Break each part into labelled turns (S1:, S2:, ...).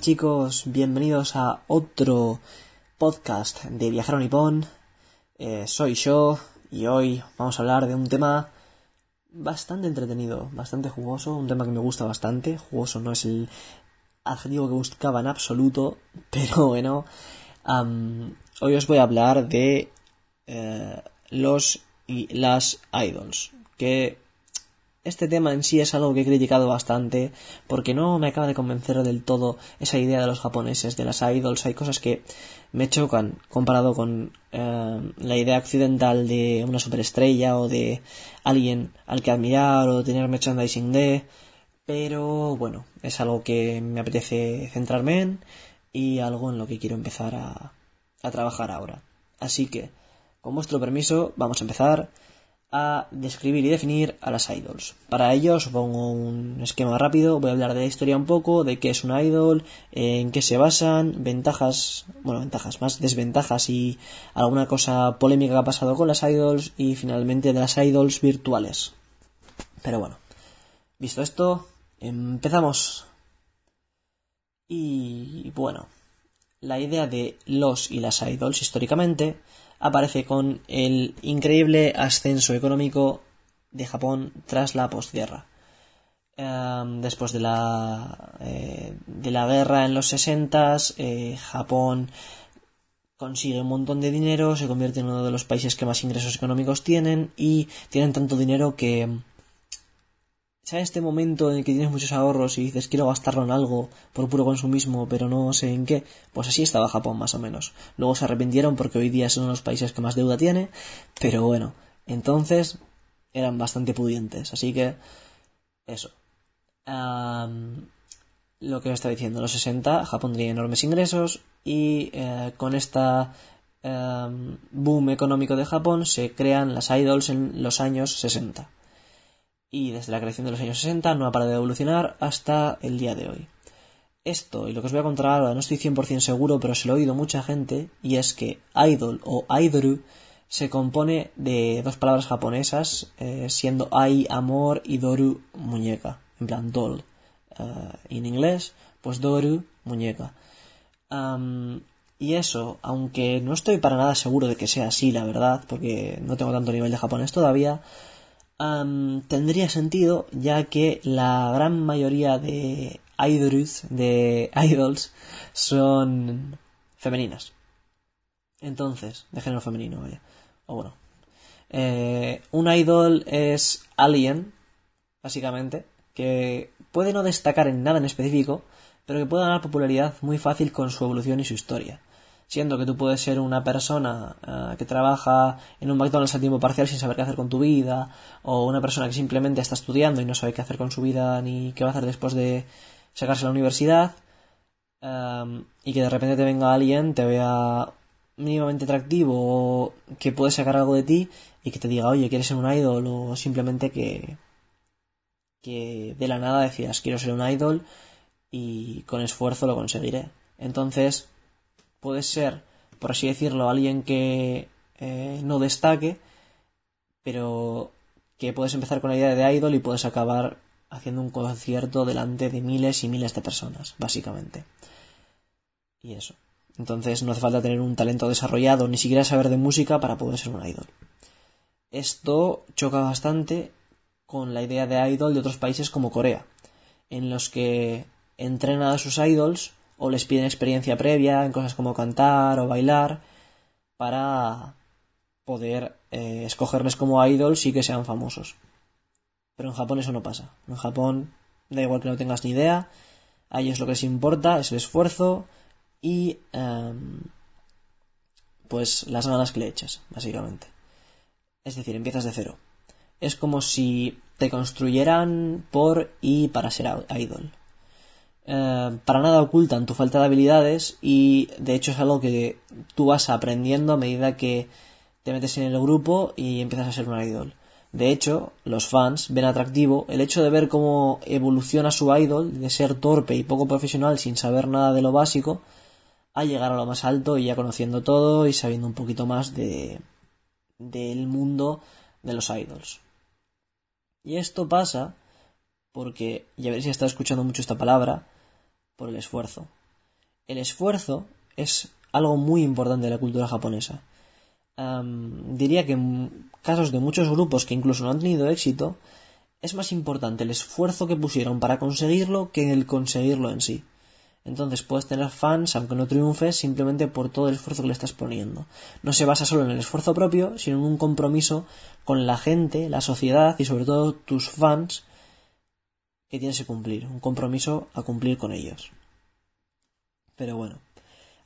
S1: chicos, bienvenidos a otro podcast de Viajar a Nippon. Eh, soy yo y hoy vamos a hablar de un tema bastante entretenido, bastante jugoso, un tema que me gusta bastante. Jugoso no es el adjetivo que buscaba en absoluto, pero bueno, hoy os voy a hablar de eh, los y las idols, que este tema en sí es algo que he criticado bastante porque no me acaba de convencer del todo esa idea de los japoneses, de las idols. Hay cosas que me chocan comparado con eh, la idea occidental de una superestrella o de alguien al que admirar o tener merchandising de. Pero bueno, es algo que me apetece centrarme en y algo en lo que quiero empezar a, a trabajar ahora. Así que, con vuestro permiso, vamos a empezar a describir y definir a las idols. Para ello os pongo un esquema rápido, voy a hablar de la historia un poco, de qué es una idol, en qué se basan, ventajas, bueno, ventajas más, desventajas y alguna cosa polémica que ha pasado con las idols y finalmente de las idols virtuales. Pero bueno, visto esto, empezamos. Y bueno, la idea de los y las idols históricamente aparece con el increíble ascenso económico de Japón tras la postguerra. Em, después de la, eh, de la guerra en los 60, eh, Japón consigue un montón de dinero, se convierte en uno de los países que más ingresos económicos tienen y tienen tanto dinero que ¿Sabes este momento en el que tienes muchos ahorros y dices quiero gastarlo en algo por puro consumismo, pero no sé en qué? Pues así estaba Japón más o menos. Luego se arrepintieron porque hoy día son uno de los países que más deuda tiene, pero bueno, entonces eran bastante pudientes, así que eso. lo que os estaba diciendo, en los 60 Japón tenía enormes ingresos y eh, con esta boom económico de Japón se crean las idols en los años 60 y desde la creación de los años 60 no ha parado de evolucionar hasta el día de hoy. Esto y lo que os voy a contar ahora no estoy 100% seguro, pero se lo he oído mucha gente, y es que idol o idoru se compone de dos palabras japonesas, eh, siendo ai amor y doru muñeca, en plan doll. Uh, en inglés, pues doru muñeca. y eso, aunque no estoy para nada seguro de que sea así, la verdad, porque no tengo tanto nivel de japonés todavía, tendría sentido ya que la gran mayoría de idols, de idols son femeninas. Entonces, de género femenino, vaya. O bueno. Eh, un idol es alguien, básicamente, que puede no destacar en nada en específico, pero que puede ganar popularidad muy fácil con su evolución y su historia siendo que tú puedes ser una persona eh, que trabaja en un McDonald's a tiempo parcial sin saber qué hacer con tu vida, o una persona que simplemente está estudiando y no sabe qué hacer con su vida ni qué va a hacer después de sacarse la universidad, em, y que de repente te venga alguien, te vea mínimamente atractivo o que puede sacar algo de ti y que te diga, oye, ¿quieres ser un idol? o simplemente que que de la nada decías, quiero ser un idol y con esfuerzo lo conseguiré. Entonces, puedes ser, por así decirlo, alguien que eh, no destaque, pero que puedes empezar con la idea de idol y puedes acabar haciendo un concierto delante de miles y miles de personas, básicamente. Y eso. Entonces no hace falta tener un talento desarrollado, ni siquiera saber de música para poder ser un idol. Esto choca bastante con la idea de idol de otros países como Corea, en los que entrenan a sus idols o les piden experiencia previa en cosas como cantar o bailar para poder eh, escogerles como idols y que sean famosos. Pero en Japón eso no pasa. En Japón da igual que no tengas ni idea, a ellos lo que les importa es el esfuerzo y em, pues las ganas que le echas, básicamente. Es decir, empiezas de cero. Es como si te construyeran por y para ser idol. Eh, para nada ocultan tu falta de habilidades y de hecho es algo que tú vas aprendiendo a medida que te metes en el grupo y empiezas a ser un idol. De hecho, los fans ven atractivo el hecho de ver cómo evoluciona su idol de ser torpe y poco profesional sin saber nada de lo básico a llegar a lo más alto y ya conociendo todo y sabiendo un poquito más de del mundo de los idols. Y esto pasa porque, ya veréis si está escuchando mucho esta palabra, por el esfuerzo. el esfuerzo es algo muy importante de la cultura japonesa. diría que en casos de muchos grupos que incluso no han tenido éxito, es más importante el esfuerzo que pusieron para conseguirlo que el conseguirlo en sí. Entonces puedes tener fans, aunque no triunfes, simplemente por todo el esfuerzo que le estás poniendo. No se basa solo en el esfuerzo propio, sino en un compromiso con la gente, la sociedad y sobre todo tus fans que tienes que cumplir. Un compromiso a cumplir con ellos. Pero bueno.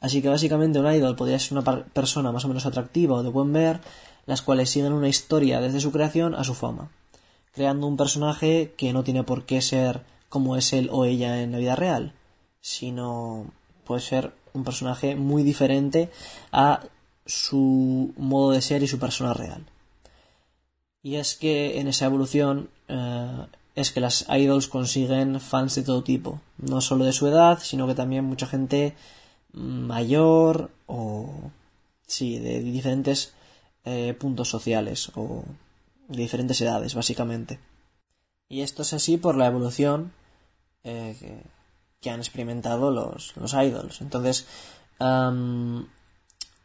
S1: Así que básicamente un idol podría ser una persona más o menos atractiva o de buen ver, las cuales siguen una historia desde su creación a su fama, creando un personaje que no tiene por qué ser como es él o ella en la vida real sino puede ser un personaje muy diferente a su modo de ser y su persona real. Y es que en esa evolución eh, es que las idols consiguen fans de todo tipo, no solo de su edad, sino que también mucha gente mayor o sí, de diferentes eh, puntos sociales o de diferentes edades, básicamente. Y esto es así por la evolución eh, que han experimentado los, los idols. Entonces,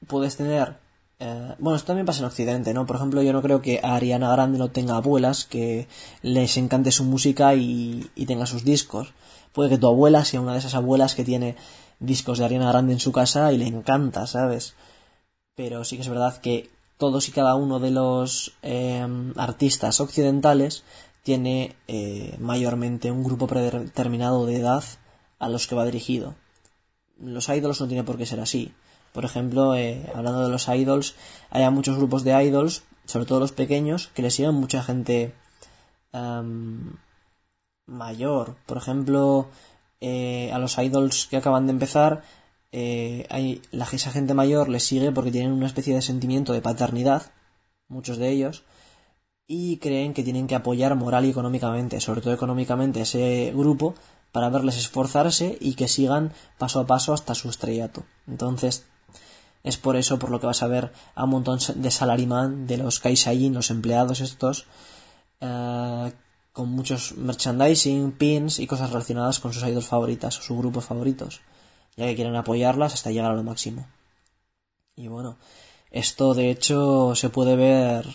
S1: puedes tener... Eh, bueno, esto también pasa en Occidente, ¿no? Por ejemplo, yo no creo que Ariana Grande no tenga abuelas que les encante su música y, tenga sus discos. Puede que tu abuela sea una de esas abuelas que tiene discos de Ariana Grande en su casa y le encanta, ¿sabes? Pero sí que es verdad que todos y cada uno de los em, artistas occidentales tiene eh, mayormente un grupo predeterminado de edad a los que va dirigido. Los idols no tiene por qué ser así. Por ejemplo, eh, hablando de los idols, hay muchos grupos de idols, sobre todo los pequeños, que le siguen mucha gente mayor. Por ejemplo, eh, a los idols que acaban de empezar, eh, hay, la, esa gente mayor les sigue porque tienen una especie de sentimiento de paternidad, muchos de ellos, y creen que tienen que apoyar moral y económicamente, sobre todo económicamente, ese grupo para verles esforzarse y que sigan paso a paso hasta su estrellato. Entonces, es por eso por lo que vas a ver a un montón de salaryman, de los Kaisajin, los empleados estos, eh, con muchos merchandising, pins y cosas relacionadas con sus idols favoritas o sus grupos favoritos, ya que quieren apoyarlas hasta llegar a lo máximo. Y bueno, esto de hecho se puede ver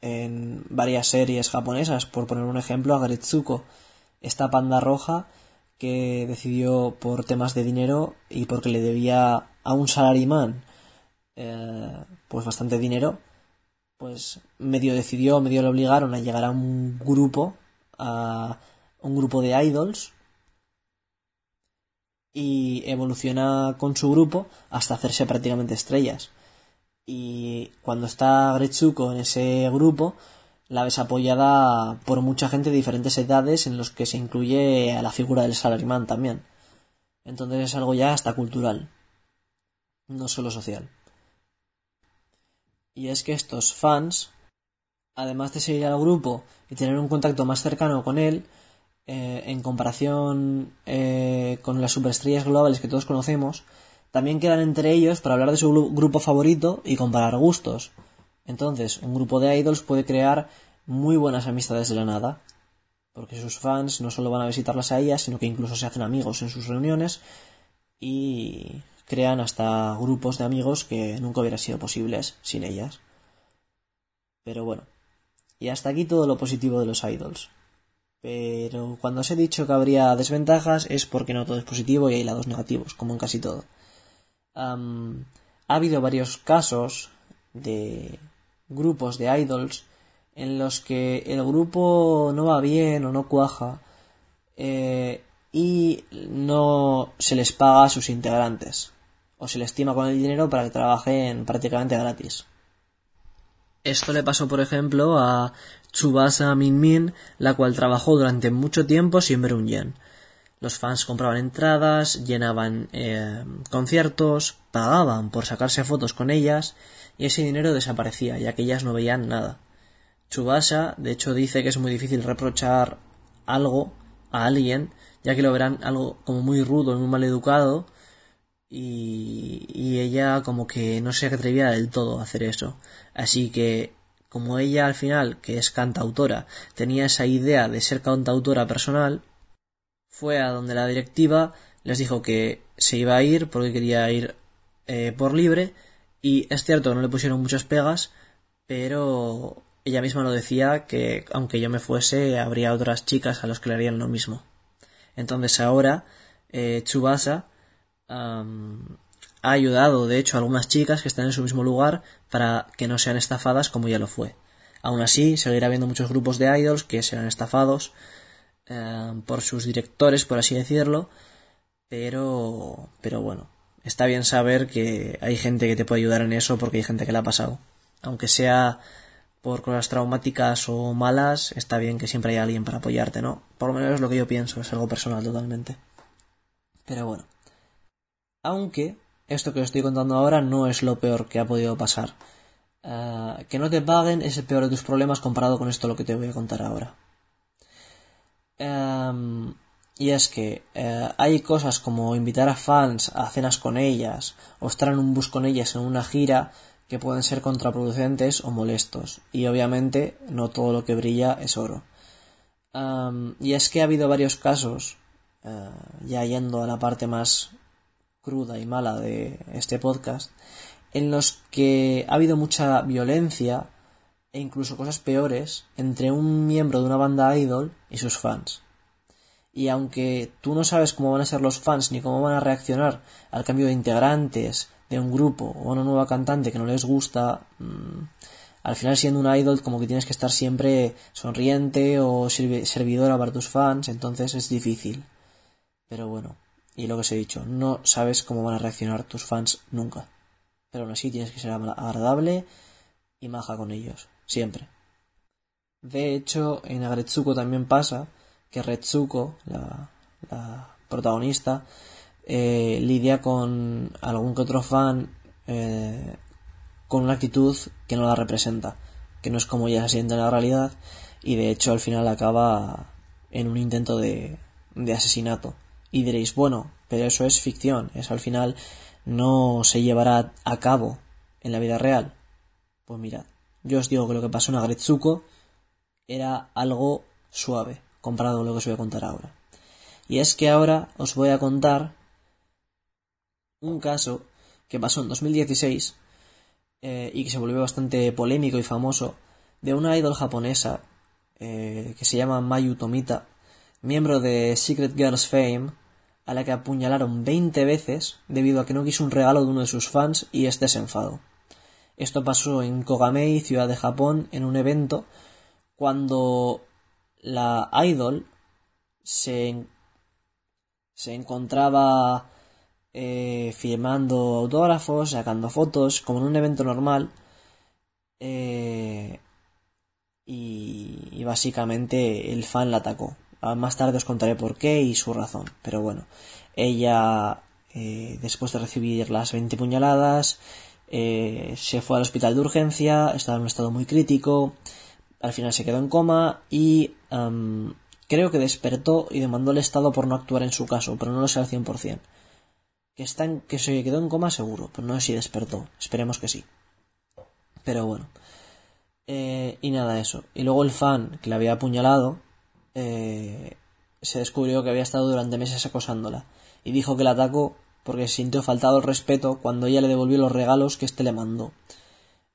S1: en varias series japonesas, por poner un ejemplo, a Garetsuko, esta panda roja que decidió por temas de dinero y porque le debía a un salaryman eh, pues bastante dinero, pues medio decidió, medio le obligaron a llegar a un grupo, a un grupo de idols y evoluciona con su grupo hasta hacerse prácticamente estrellas. Y cuando está Gretsuko en ese grupo, la ves apoyada por mucha gente de diferentes edades en los que se incluye a la figura del salaryman también. Entonces es algo ya hasta cultural, no solo social. Y es que estos fans, además de seguir al grupo y tener un contacto más cercano con él, eh, en comparación eh, con las superestrellas globales que todos conocemos, también quedan entre ellos para hablar de su grupo favorito y comparar gustos. Entonces, un grupo de idols puede crear muy buenas amistades de la nada, porque sus fans no solo van a visitarlas a ellas, sino que incluso se hacen amigos en sus reuniones y crean hasta grupos de amigos que nunca hubieran sido posibles sin ellas. Pero bueno, y hasta aquí todo lo positivo de los idols. Pero cuando os he dicho que habría desventajas es porque no todo es positivo y hay lados negativos, como en casi todo. ha habido varios casos de grupos de idols en los que el grupo no va bien o no cuaja eh, y no se les paga a sus integrantes o se les estima con el dinero para que trabajen prácticamente gratis. Esto le pasó, por ejemplo, a Tsubasa Min Min, la cual trabajó durante mucho tiempo sin ver un yen. Los fans compraban entradas, llenaban eh, conciertos, pagaban por sacarse fotos con ellas y ese dinero desaparecía, ya que ellas no veían nada. Chubasa, de hecho, dice que es muy difícil reprochar algo a alguien, ya que lo verán algo como muy rudo, muy mal educado, y, ella como que no se atrevía del todo a hacer eso. Así que, como ella al final, que es cantautora, tenía esa idea de ser cantautora personal, fue a donde la directiva les dijo que se iba a ir porque quería ir eh, por libre y es cierto no le pusieron muchas pegas, pero ella misma lo decía que aunque yo me fuese habría otras chicas a los que le harían lo mismo. Entonces ahora eh, Chubasa ha ayudado de hecho a algunas chicas que están en su mismo lugar para que no sean estafadas como ya lo fue. Aún así, seguirá habiendo muchos grupos de idols que serán estafados por sus directores, por así decirlo, pero, pero bueno, está bien saber que hay gente que te puede ayudar en eso porque hay gente que le ha pasado. Aunque sea por cosas traumáticas o malas, está bien que siempre haya alguien para apoyarte, ¿no? Por lo menos es lo que yo pienso, es algo personal totalmente. Pero bueno. Aunque esto que os estoy contando ahora no es lo peor que ha podido pasar. Eh, que no te paguen es el peor de tus problemas comparado con esto lo que te voy a contar ahora. Em, y es que eh, hay cosas como invitar a fans a cenas con ellas o estar en un bus con ellas en una gira que pueden ser contraproducentes o molestos. Y obviamente no todo lo que brilla es oro. Em, y es que ha habido varios casos, eh, ya yendo a la parte más cruda y mala de este podcast, en los que ha habido mucha violencia e incluso cosas peores entre un miembro de una banda idol y sus fans. Y aunque tú no sabes cómo van a ser los fans ni cómo van a reaccionar al cambio de integrantes de un grupo o a una nueva cantante que no les gusta, mm, al final siendo un idol como que tienes que estar siempre sonriente o servidora para tus fans, entonces es difícil. Pero bueno, y lo que os he dicho, no sabes cómo van a reaccionar tus fans nunca pero aún así tienes que ser agradable y maja con ellos, siempre. De hecho, en Agretsuko también pasa que Retsuko, la, protagonista, eh, lidia con algún que otro fan eh, con una actitud que no la representa, que no es como ella se siente en la realidad, y de hecho al final acaba en un intento de, de asesinato. Y diréis, bueno, pero eso es ficción, eso al final no se llevará a cabo en la vida real? Pues mirad, yo os digo que lo que pasó en Agretsuko era algo suave comparado con lo que os voy a contar ahora. Y es que ahora os voy a contar un caso que pasó en 2016 eh, y que se volvió bastante polémico y famoso de una idol japonesa eh, que se llama Mayu Tomita, miembro de Secret Girls Fame, a la que apuñalaron 20 veces debido a que no quiso un regalo de uno de sus fans y este se enfadó. Esto pasó en Kogamei, ciudad de Japón, en un evento cuando la idol se, se encontraba eh, firmando autógrafos, sacando fotos, como en un evento normal. Eh, y básicamente el fan la atacó. Ah, más tarde os contaré por qué y su razón. Pero bueno, ella, eh, después de recibir las 20 puñaladas, eh, se fue al hospital de urgencia, estaba en un estado muy crítico, al final se quedó en coma y creo que despertó y demandó el Estado por no actuar en su caso, pero no lo sé al 100%. Que, está en, que se quedó en coma seguro, pero no sé si despertó, esperemos que sí. Pero bueno. Eh, y nada, eso. Y luego el fan que le había apuñalado, eh, se descubrió que había estado durante meses acosándola y dijo que la atacó porque sintió faltado el respeto cuando ella le devolvió los regalos que éste le mandó.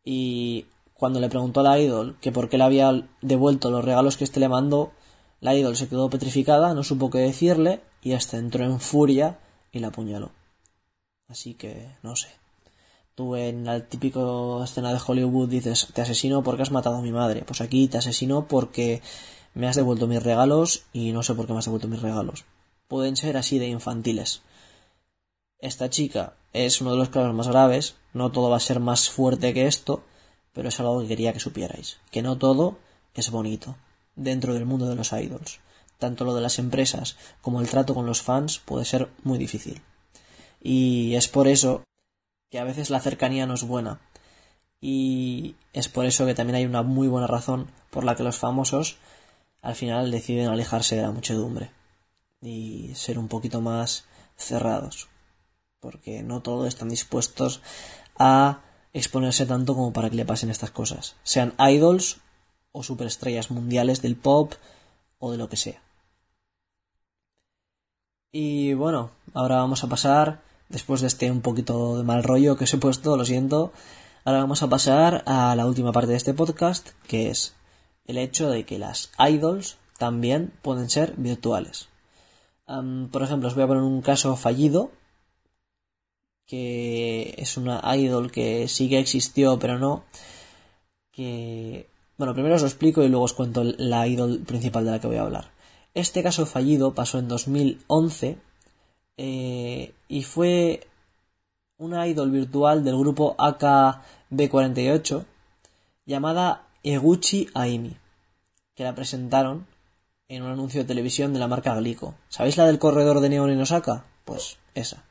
S1: Y cuando le preguntó a la idol que por qué le había devuelto los regalos que éste le mandó, la idol se quedó petrificada, no supo qué decirle y hasta entró en furia y la apuñaló. Así que no sé. Tú en la típica escena de Hollywood dices te asesino porque has matado a mi madre. Pues aquí te asesino porque me has devuelto mis regalos y no sé por qué me has devuelto mis regalos. Pueden ser así de infantiles. Esta chica es uno de los casos más graves, no todo va a ser más fuerte que esto, pero es algo que quería que supierais, que no todo es bonito dentro del mundo de los idols. Tanto lo de las empresas como el trato con los fans puede ser muy difícil. Y es por eso que a veces la cercanía no es buena. Y es por eso que también hay una muy buena razón por la que los famosos al final deciden alejarse de la muchedumbre y ser un poquito más cerrados, porque no todos están dispuestos a exponerse tanto como para que le pasen estas cosas, sean idols o superestrellas mundiales del pop o de lo que sea. Y bueno, ahora vamos a pasar, después de este un poquito de mal rollo que os he puesto, lo siento, ahora vamos a pasar a la última parte de este podcast, que es el hecho de que las idols también pueden ser virtuales. por ejemplo, os voy a poner un caso fallido, que es una idol que sí que existió, pero no, que... Bueno, primero os lo explico y luego os cuento la idol principal de la que voy a hablar. Este caso fallido pasó en 2011 eh, y fue una idol virtual del grupo AKB48 llamada Eguchi Aimi, que la presentaron en un anuncio de televisión de la marca Glico. ¿Sabéis la del corredor de neón en Osaka? Pues esa.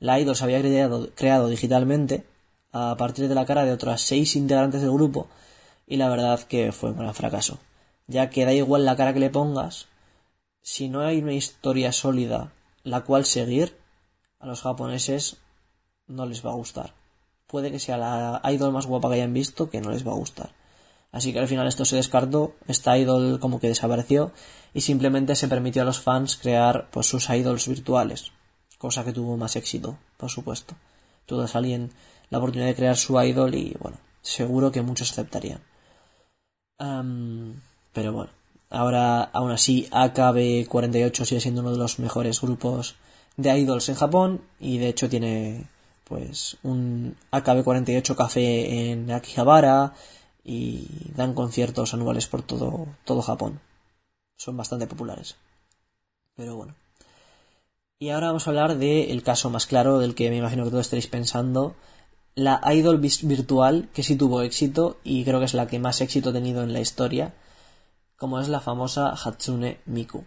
S1: La idol se había creado, creado digitalmente a partir de la cara de otras seis integrantes del grupo y la verdad que fue un gran fracaso, ya que da igual la cara que le pongas, si no hay una historia sólida la cual seguir, a los japoneses no les va a gustar. Puede que sea la idol más guapa que hayan visto que no les va a gustar. Así que al final esto se descartó, esta idol como que desapareció y simplemente se permitió a los fans crear pues sus idols virtuales, cosa que tuvo más éxito, por supuesto. Tuvo a alguien la oportunidad de crear su idol y bueno, seguro que muchos aceptarían. pero bueno, ahora aún así AKB48 sigue siendo uno de los mejores grupos de idols en Japón y de hecho tiene pues un AKB48 café en Akihabara y dan conciertos anuales por todo, todo Japón. Son bastante populares. Pero bueno. Y ahora vamos a hablar del caso más claro, del que me imagino que todos estaréis pensando. La idol virtual que sí tuvo éxito y creo que es la que más éxito ha tenido en la historia, como es la famosa Hatsune Miku.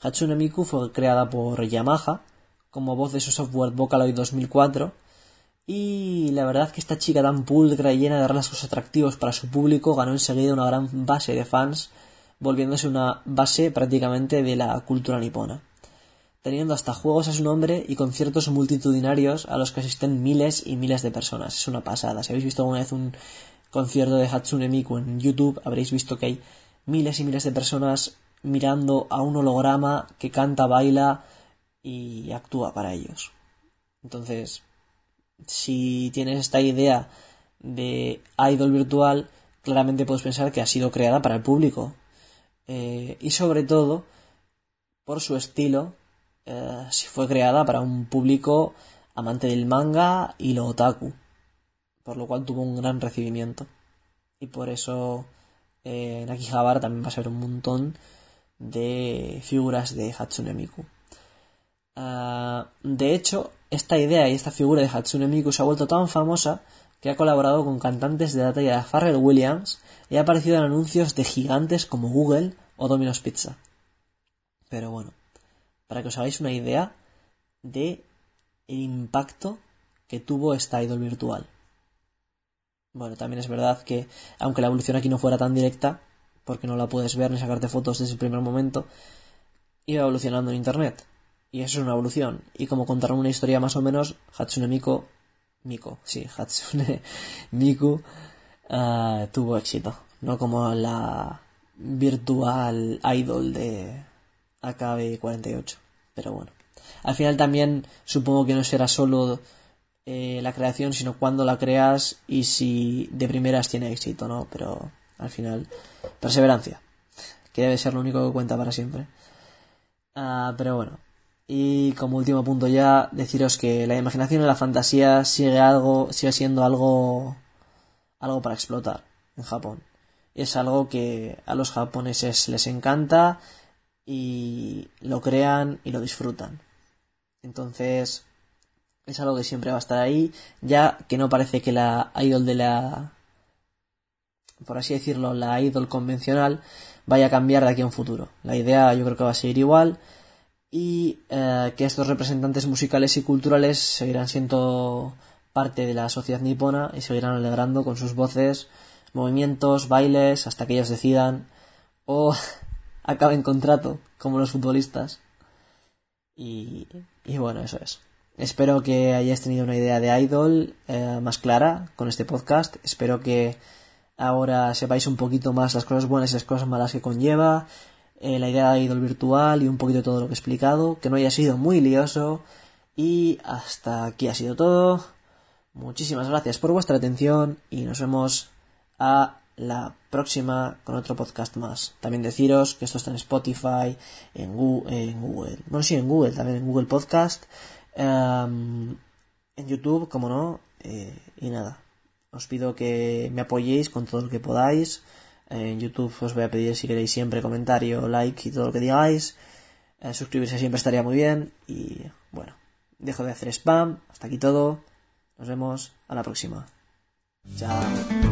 S1: Hatsune Miku fue creada por Yamaha como voz de su software Vocaloid 2004 y la verdad que esta chica tan pulcra y llena de rasgos atractivos para su público ganó enseguida una gran base de fans, volviéndose una base prácticamente de la cultura nipona, teniendo hasta juegos a su nombre y conciertos multitudinarios a los que asisten miles y miles de personas. Es una pasada. Si habéis visto alguna vez un concierto de Hatsune Miku en YouTube, habréis visto que hay miles y miles de personas mirando a un holograma que canta, baila y actúa para ellos. Entonces, si tienes esta idea de idol virtual, claramente puedes pensar que ha sido creada para el público. Eh, y sobre todo, por su estilo, eh, si fue creada para un público amante del manga y lo otaku. Por lo cual tuvo un gran recibimiento. Y por eso eh, en Akihabara también va a ser un montón de figuras de Hatsune Miku. Ah, de hecho, esta idea y esta figura de Hatsune Miku se ha vuelto tan famosa que ha colaborado con cantantes de la talla de Pharrell Williams y ha aparecido en anuncios de gigantes como Google o Domino's Pizza. Pero bueno, para que os hagáis una idea de el impacto que tuvo esta idol virtual. Bueno, también es verdad que, aunque la evolución aquí no fuera tan directa, porque no la puedes ver ni sacarte fotos desde el primer momento, iba evolucionando en Internet. Y eso es una evolución. Y como contaron una historia más o menos, Hatsune Miku, Miku, sí, Hatsune Miku uh, tuvo éxito. No como la virtual idol de AKB48. Pero bueno. Al final también supongo que no será solo eh, la creación, sino cuando la creas y si de primeras tiene éxito, ¿no? Pero al final, perseverancia, que debe ser lo único que cuenta para siempre. Uh, pero bueno, y como último punto ya, deciros que la imaginación y la fantasía sigue algo, sigue siendo algo, algo para explotar en Japón. Es algo que a los japoneses les encanta y lo crean y lo disfrutan. Entonces, es algo que siempre va a estar ahí, ya que no parece que la idol de la, por así decirlo, la idol convencional vaya a cambiar de aquí a un futuro. La idea yo creo que va a seguir igual y eh, que estos representantes musicales y culturales seguirán siendo parte de la sociedad nipona y seguirán alegrando con sus voces, movimientos, bailes, hasta que ellos decidan o acaben contrato, como los futbolistas. Y, y, bueno, eso es. Espero que hayáis tenido una idea de Idol eh, más clara con este podcast. Espero que ahora sepáis un poquito más las cosas buenas y las cosas malas que conlleva eh, la idea de idol virtual y un poquito todo lo que he explicado, que no haya sido muy lioso. Y hasta aquí ha sido todo. Muchísimas gracias por vuestra atención y nos vemos a la próxima con otro podcast más. También deciros que esto está en Spotify, en Google, en Google. bueno sí, en Google, también en Google Podcast, em, en YouTube, como no, eh, y nada. Os pido que me apoyéis con todo lo que podáis. En YouTube os voy a pedir si queréis siempre comentario, like y todo lo que digáis. Eh, suscribirse siempre estaría muy bien. Y bueno, dejo de hacer spam. Hasta aquí todo. Nos vemos a la próxima. Chao.